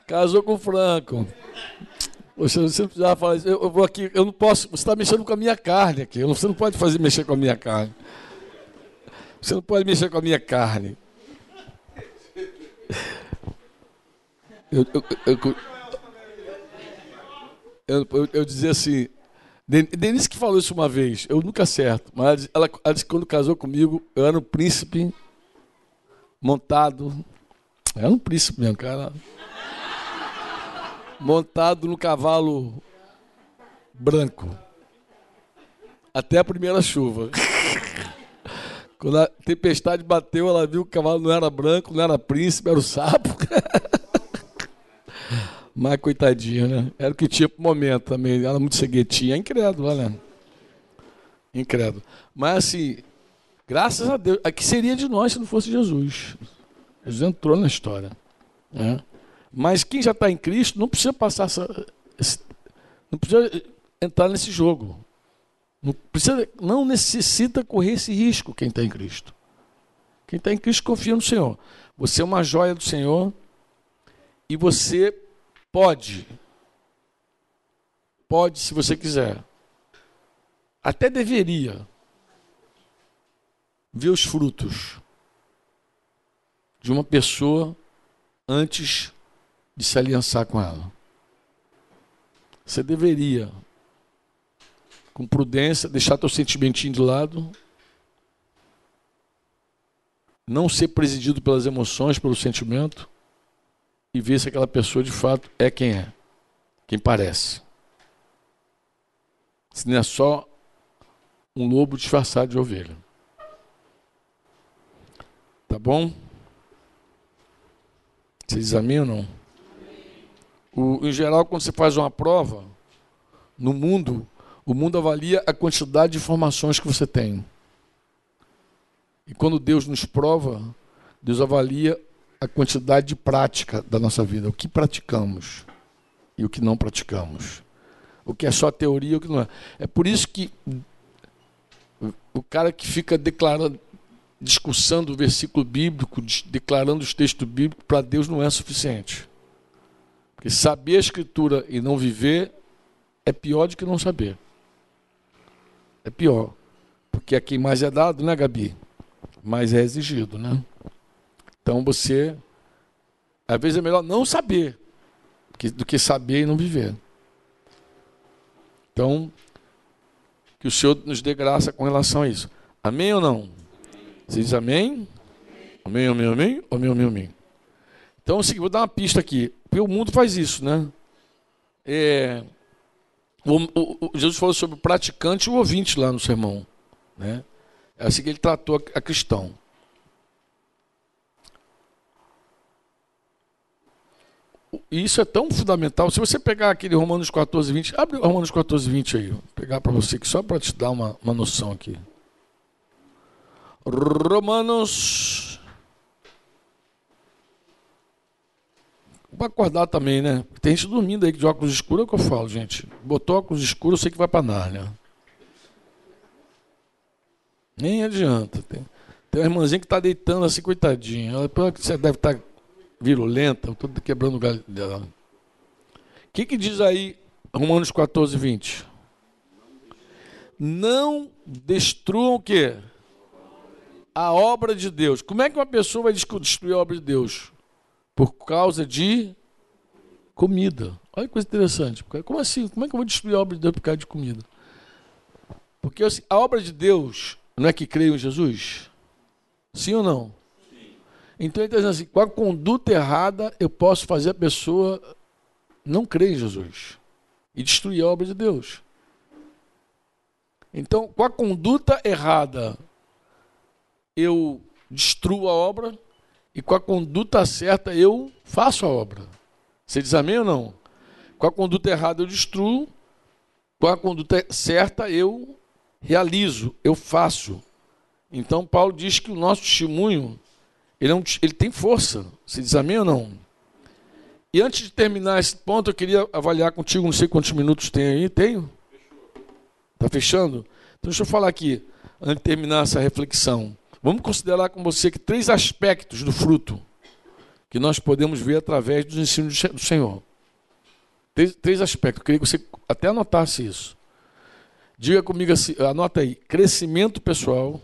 casou com o Franco. Você, você não precisava falar isso. Eu, eu, vou aqui, eu não posso. Você está mexendo com a minha carne aqui. Você não pode fazer mexer com a minha carne. Você não pode mexer com a minha carne. Eu, eu, eu, eu, eu, eu dizia assim, Denise que falou isso uma vez, eu nunca acerto, mas ela, ela disse que quando casou comigo, eu era um príncipe montado. Era um príncipe mesmo, cara. Montado no cavalo branco. Até a primeira chuva. Quando a tempestade bateu, ela viu que o cavalo não era branco, não era príncipe, era o sapo. Mas coitadinha, né? Era o que tinha pro momento também. Ela muito ceguetinha. É incrédulo, olha. Incrédulo. Mas assim, graças a Deus. O que seria de nós se não fosse Jesus? Jesus entrou na história. Né? Mas quem já está em Cristo não precisa passar essa, não precisa entrar nesse jogo. Não, precisa, não necessita correr esse risco quem está em Cristo. Quem está em Cristo confia no Senhor. Você é uma joia do Senhor e você Pode. Pode, se você quiser. Até deveria ver os frutos de uma pessoa antes de se aliançar com ela. Você deveria, com prudência, deixar teu sentimentinho de lado, não ser presidido pelas emoções, pelo sentimento, e ver se aquela pessoa de fato é quem é, quem parece. Se não é só um lobo disfarçado de ovelha. Tá bom? Vocês examinam? O, em geral, quando você faz uma prova, no mundo, o mundo avalia a quantidade de informações que você tem. E quando Deus nos prova, Deus avalia a quantidade de prática da nossa vida, o que praticamos e o que não praticamos. O que é só teoria e o que não é. É por isso que o cara que fica declarando, discussando o versículo bíblico, declarando os textos bíblicos, para Deus não é suficiente. Porque saber a escritura e não viver é pior do que não saber. É pior. Porque a quem mais é dado, né, Gabi? Mais é exigido, né? Então você, às vezes é melhor não saber do que saber e não viver. Então, que o Senhor nos dê graça com relação a isso. Amém ou não? Você diz amém? Amém, amém, amém? Amém, amém, amém. Então, assim, vou dar uma pista aqui. Porque o mundo faz isso, né? É, o, o, o, Jesus falou sobre o praticante e o ouvinte lá no sermão. Né? É assim que ele tratou a, a cristão. Isso é tão fundamental. Se você pegar aquele Romanos 14, 20, abre o Romanos 14, 20 aí. Vou pegar para você aqui, só para te dar uma, uma noção aqui. Romanos. Para acordar também, né? Tem gente dormindo aí de óculos escuros, é o que eu falo, gente. Botou óculos escuros, eu sei que vai para Nárnia. Nem adianta. Tem, tem uma irmãzinha que está deitando assim, coitadinha. Ela, você deve estar tá virulenta, tudo quebrando o galho dela. O que, que diz aí Romanos 14, 20? Não destruam o quê? A obra de Deus. Como é que uma pessoa vai destruir a obra de Deus? Por causa de comida. Olha que coisa interessante. Como assim? Como é que eu vou destruir a obra de Deus por causa de comida? Porque assim, a obra de Deus não é que creio em Jesus? Sim ou não? Então ele está dizendo assim: com a conduta errada, eu posso fazer a pessoa não crer em Jesus e destruir a obra de Deus. Então, com a conduta errada, eu destruo a obra, e com a conduta certa, eu faço a obra. Você diz amém ou não? Com a conduta errada, eu destruo, com a conduta certa, eu realizo, eu faço. Então, Paulo diz que o nosso testemunho ele, é um, ele tem força. Você diz amém ou não? E antes de terminar esse ponto, eu queria avaliar contigo, não sei quantos minutos tem aí. Tenho? Está fechando? Então deixa eu falar aqui, antes de terminar essa reflexão. Vamos considerar com você que três aspectos do fruto que nós podemos ver através dos ensinos do Senhor. Três, três aspectos. Eu queria que você até anotasse isso. Diga comigo assim, anota aí. Crescimento pessoal.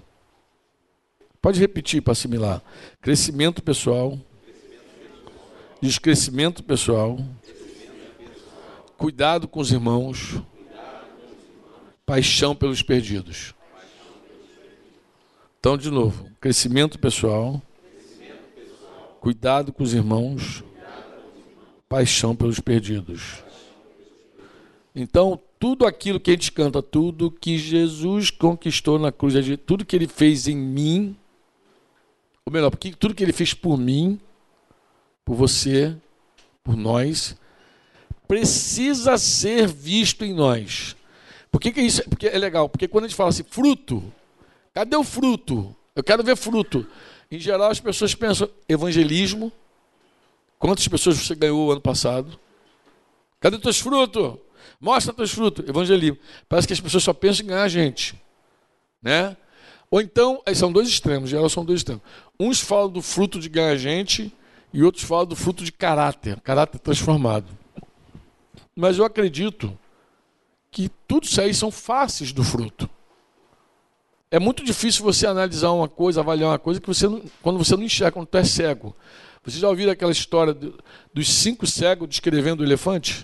Pode repetir para assimilar. Crescimento pessoal. Descrescimento pessoal. Cuidado com os irmãos. Paixão pelos perdidos. Então, de novo, crescimento pessoal, cuidado com os irmãos, paixão pelos perdidos. Então, tudo aquilo que a gente canta, tudo que Jesus conquistou na cruz, tudo que ele fez em mim, ou melhor, tudo que ele fez por mim, por você, por nós, precisa ser visto em nós. Por que, que isso porque é legal? Porque quando a gente fala assim, fruto, Cadê o fruto? Eu quero ver fruto. Em geral, as pessoas pensam evangelismo. Quantas pessoas você ganhou ano passado? Cadê teus frutos? Mostra teus frutos. Evangelismo. Parece que as pessoas só pensam em ganhar gente. Né? Ou então, são dois extremos, em geral são dois extremos. Uns falam do fruto de ganhar gente e outros falam do fruto de caráter, caráter transformado. Mas eu acredito que tudo isso aí são faces do fruto. É muito difícil você analisar uma coisa, avaliar uma coisa que você não, quando você não enxerga, quando tu é cego. Vocês já ouviram aquela história do, dos cinco cegos descrevendo o elefante?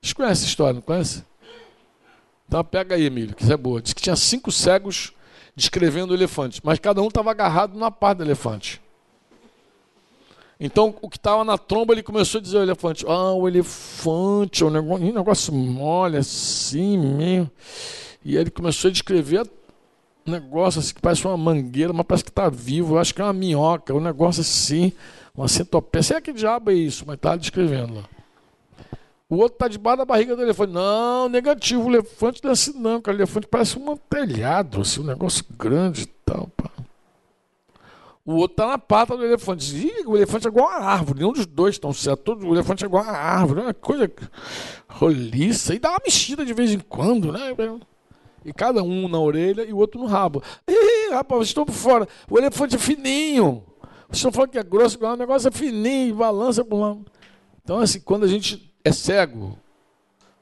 Vocês conhecem essa história, não conhece? Então pega aí, Emílio, que isso é boa. Diz que tinha cinco cegos descrevendo o elefante, mas cada um estava agarrado numa parte do elefante. Então, o que estava na tromba, ele começou a dizer ao elefante: Ah, o elefante, o negócio, o negócio mole assim mesmo. E ele começou a descrever um negócio assim que parece uma mangueira, mas parece que está vivo. Eu acho que é uma minhoca, um negócio assim, uma centopeia. Sei que diabo é isso, mas está descrevendo lá. O outro está debaixo da barriga do elefante. Não, negativo, o elefante não é assim não, cara. O elefante parece um telhado, assim, um negócio grande e tal. Pá. O outro está na pata do elefante. Ih, o elefante é igual a árvore. Nenhum dos dois estão certos. O elefante é igual a árvore. É uma coisa roliça. E dá uma mexida de vez em quando, né? E cada um na orelha e o outro no rabo. Ih, rapaz, estou por fora. O elefante é fininho. Vocês estão falando que é grosso, o negócio é fininho, balança por lá. Então, assim, quando a gente é cego,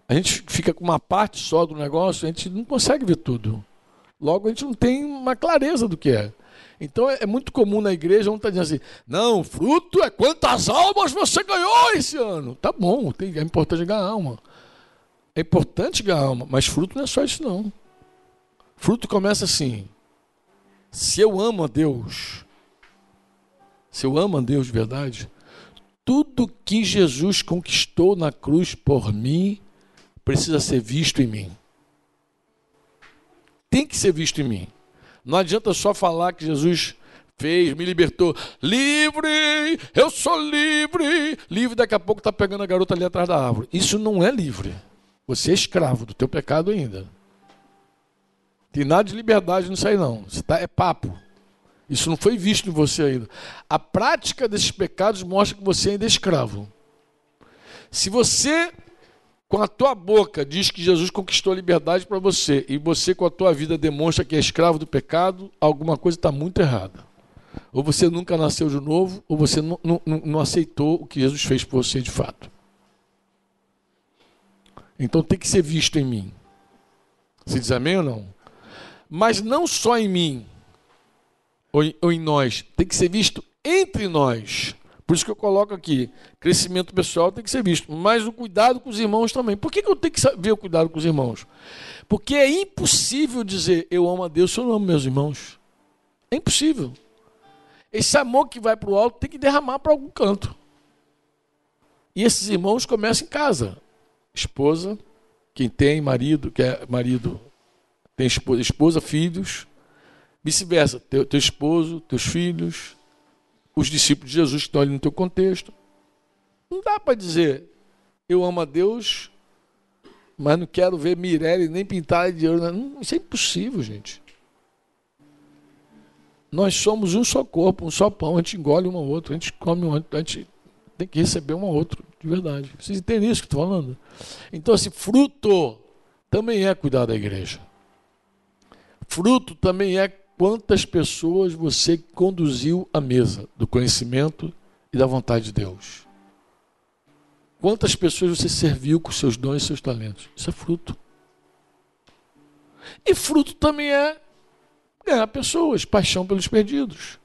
a gente fica com uma parte só do negócio, a gente não consegue ver tudo. Logo, a gente não tem uma clareza do que é. Então é, é muito comum na igreja um tá dizendo assim: não, fruto é quantas almas você ganhou esse ano. Tá bom, é importante ganhar alma. É importante ganhar alma, mas fruto não é só isso, não. Fruto começa assim: se eu amo a Deus, se eu amo a Deus de verdade, tudo que Jesus conquistou na cruz por mim precisa ser visto em mim. Tem que ser visto em mim. Não adianta só falar que Jesus fez, me libertou. Livre! Eu sou livre! Livre, daqui a pouco está pegando a garota ali atrás da árvore. Isso não é livre. Você é escravo do teu pecado ainda. Tem nada de liberdade nisso aí, não. Isso tá, é papo. Isso não foi visto em você ainda. A prática desses pecados mostra que você ainda é escravo. Se você, com a tua boca, diz que Jesus conquistou a liberdade para você, e você, com a tua vida, demonstra que é escravo do pecado, alguma coisa está muito errada. Ou você nunca nasceu de novo, ou você não, não, aceitou o que Jesus fez por você de fato. Então tem que ser visto em mim. Você diz amém ou não? mas não só em mim ou em, nós, tem que ser visto entre nós. Por isso que eu coloco aqui, crescimento pessoal tem que ser visto, mas o cuidado com os irmãos também. Por que, que eu tenho que ver o cuidado com os irmãos? Porque é impossível dizer eu amo a Deus se eu não amo meus irmãos. É impossível. Esse amor que vai para o alto tem que derramar para algum canto. E esses irmãos começam em casa. Esposa, quem tem marido, que é marido, tem esposa, esposa filhos, vice-versa, teu, teu esposo, teus filhos, os discípulos de Jesus que estão ali no teu contexto. Não dá para dizer, eu amo a Deus, mas não quero ver Mirelle nem pintada de ouro. Não, isso é impossível, gente. Nós somos um só corpo, um só pão, a gente engole um ao outro, a gente come um, a gente tem que receber um outro, de verdade. Vocês entendem isso que estou falando? Então, assim, fruto também é cuidar da igreja. Fruto também é quantas pessoas você conduziu à mesa do conhecimento e da vontade de Deus. Quantas pessoas você serviu com seus dons e seus talentos. Isso é fruto. E fruto também é ganhar pessoas, paixão pelos perdidos.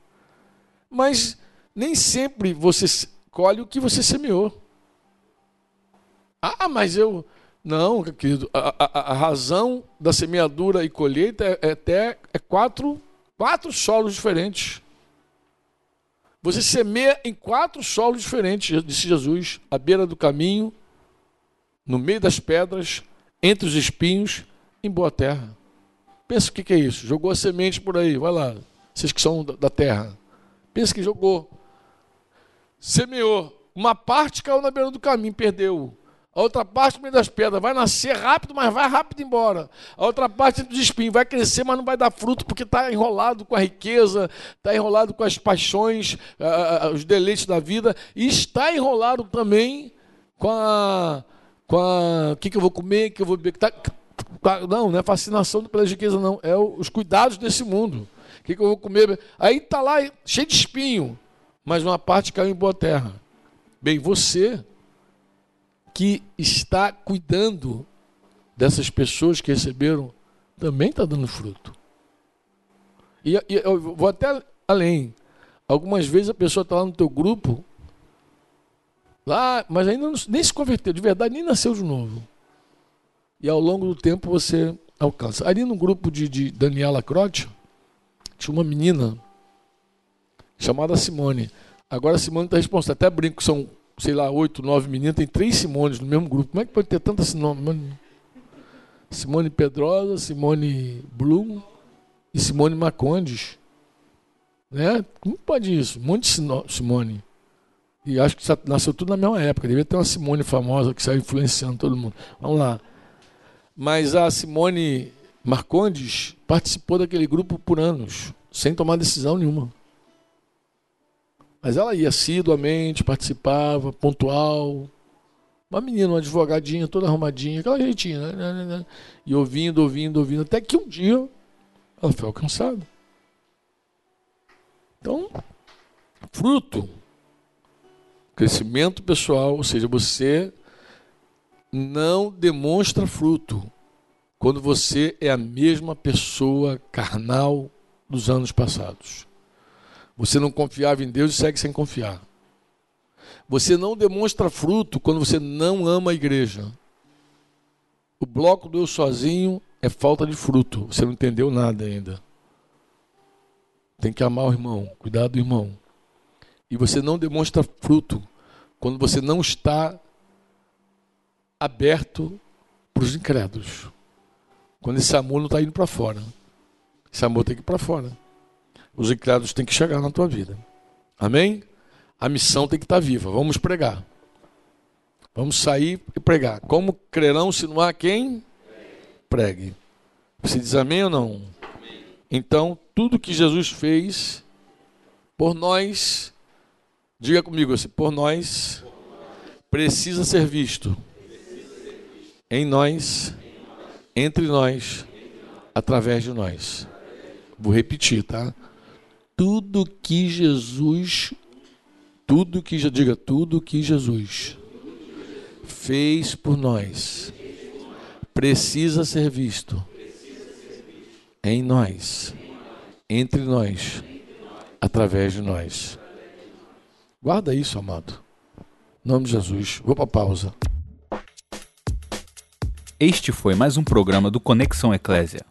Mas nem sempre você colhe o que você semeou. Ah, mas eu. Não, querido. A, a, a razão da semeadura e colheita é, é até é quatro, quatro solos diferentes. Você semeia em quatro solos diferentes, disse Jesus, à beira do caminho, no meio das pedras, entre os espinhos, em boa terra. Pensa o que é isso? Jogou a semente por aí, vai lá, vocês que são da terra. Pensa que jogou. Semeou. Uma parte caiu na beira do caminho, perdeu. A outra parte no meio das pedras vai nascer rápido, mas vai rápido embora. A outra parte dos espinhos vai crescer, mas não vai dar fruto porque está enrolado com a riqueza, está enrolado com as paixões, uh, os deleites da vida e está enrolado também com a, com a, o que, que eu vou comer, o que eu vou beber. Tá, tá, não, não é fascinação pela riqueza, não. É os cuidados desse mundo. O que, que eu vou comer? Aí está lá cheio de espinho, mas uma parte caiu em boa terra. Bem, você que está cuidando dessas pessoas que receberam também está dando fruto. E, e, eu vou até além. Algumas vezes a pessoa está lá no teu grupo, lá, mas ainda não, nem se converteu, de verdade, nem nasceu de novo. E ao longo do tempo você alcança. Ali no grupo de, de Daniela Croce, tinha uma menina chamada Simone. Agora a Simone está responsável. Até brinco, são sei lá, oito, nove meninas, tem três Simones no mesmo grupo. Como é que pode ter tanta Simone? Simone Pedrosa, Simone Bloom e Simone Macondes. Né? Como pode isso? Um monte de Simone. E acho que nasceu tudo na mesma época. Devia ter uma Simone famosa que saiu influenciando todo mundo. Vamos lá. Mas a Simone Marcondes participou daquele grupo por anos, sem tomar decisão nenhuma. Mas ela ia assiduamente, participava, pontual. Uma menina, uma advogadinha, toda arrumadinha, aquela jeitinha, né, né, né, né? E ouvindo, ouvindo, ouvindo, até que um dia ela foi alcançada. Então, fruto, crescimento pessoal, ou seja, você não demonstra fruto quando você é a mesma pessoa carnal dos anos passados. Você não confiava em Deus e segue sem confiar. Você não demonstra fruto quando você não ama a igreja. O bloco do eu sozinho é falta de fruto. Você não entendeu nada ainda. Tem que amar o irmão, cuidar do irmão. E você não demonstra fruto quando você não está aberto para os incrédulos. Quando esse amor não está indo para fora. Esse amor tem que ir para fora os incrédulos têm que chegar na tua vida. Amém? A missão tem que estar viva. Vamos pregar. Vamos sair e pregar. Como crerão se não há quem pregue? Você diz amém ou não? Então, tudo que Jesus fez por nós, diga comigo assim, por nós, precisa ser visto em nós, entre nós, através de nós. Vou repetir, tá? Tudo que Jesus, tudo que, diga, tudo que Jesus fez por nós, precisa ser visto em nós, entre nós, através de nós. Guarda isso, amado. Em nome de Jesus. Vou para pausa. Este foi mais um programa do Conexão Eclésia.